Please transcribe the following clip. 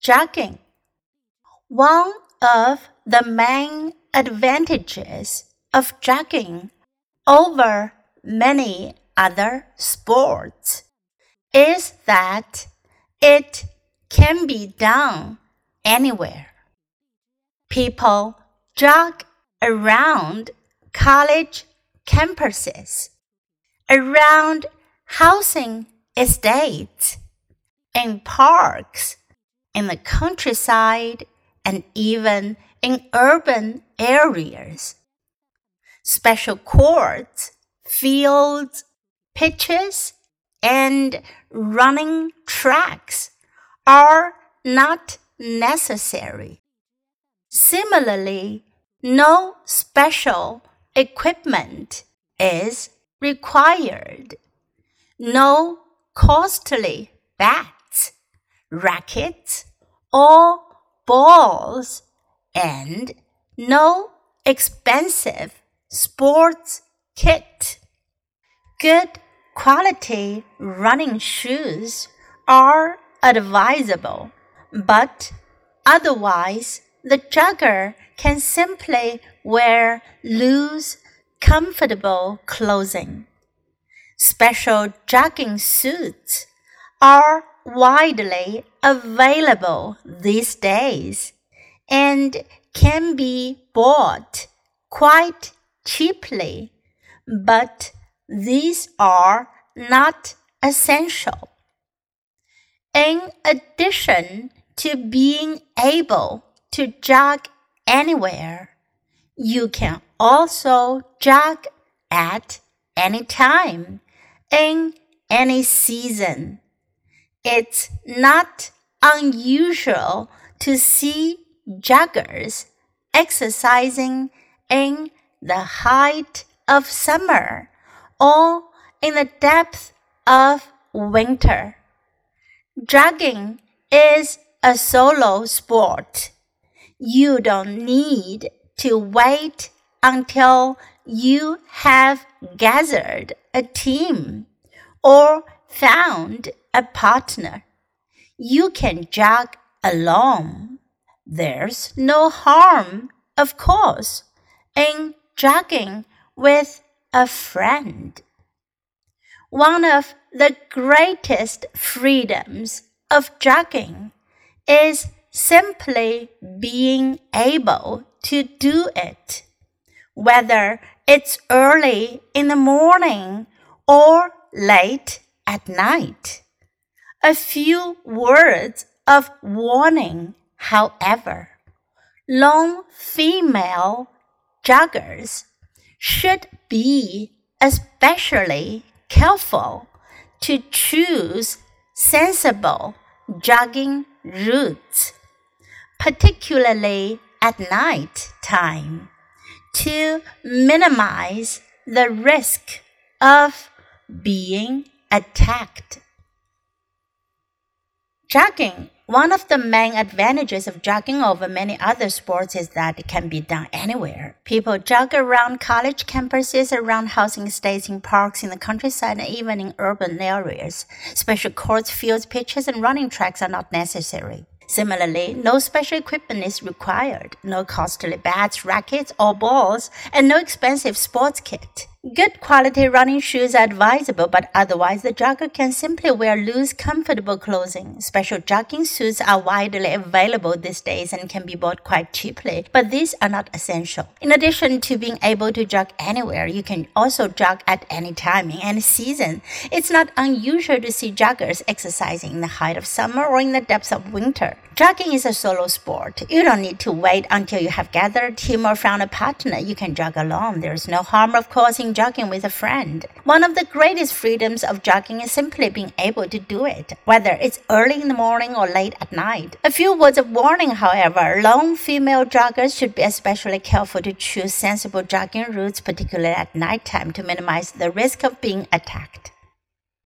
Jogging. One of the main advantages of jogging over many other sports is that it can be done anywhere. People jog around college campuses, around housing estates, in parks, in the countryside, and even in urban areas. Special courts, fields, pitches, and running tracks are not necessary. Similarly, no special equipment is required. No costly bats, rackets, or balls, and no expensive sports kit. Good quality running shoes are advisable, but otherwise, the jogger can simply wear loose, comfortable clothing. Special jogging suits are widely available these days and can be bought quite cheaply, but these are not essential. In addition to being able to jog anywhere, you can also jog at any time, in any season. It's not unusual to see joggers exercising in the height of summer or in the depth of winter. Jogging is a solo sport. You don't need to wait until you have gathered a team or found a partner. You can jog alone. There's no harm, of course, in jogging with a friend. One of the greatest freedoms of jogging is simply being able to do it, whether it's early in the morning or late at night. A few words of warning, however. Long female joggers should be especially careful to choose sensible jogging routes, particularly at night time, to minimize the risk of being attacked. Jogging one of the main advantages of jogging over many other sports is that it can be done anywhere. People jog around college campuses, around housing estates, in parks, in the countryside, and even in urban areas. Special courts, fields, pitches, and running tracks are not necessary. Similarly, no special equipment is required, no costly bats, rackets, or balls, and no expensive sports kit. Good quality running shoes are advisable, but otherwise the jogger can simply wear loose, comfortable clothing. Special jogging suits are widely available these days and can be bought quite cheaply, but these are not essential. In addition to being able to jog anywhere, you can also jog at any time in any season. It's not unusual to see joggers exercising in the height of summer or in the depths of winter. Jogging is a solo sport. You don't need to wait until you have gathered a team or found a partner. You can jog alone. There is no harm, of course, in jogging with a friend. One of the greatest freedoms of jogging is simply being able to do it, whether it's early in the morning or late at night. A few words of warning, however. Lone female joggers should be especially careful to choose sensible jogging routes, particularly at night time, to minimize the risk of being attacked.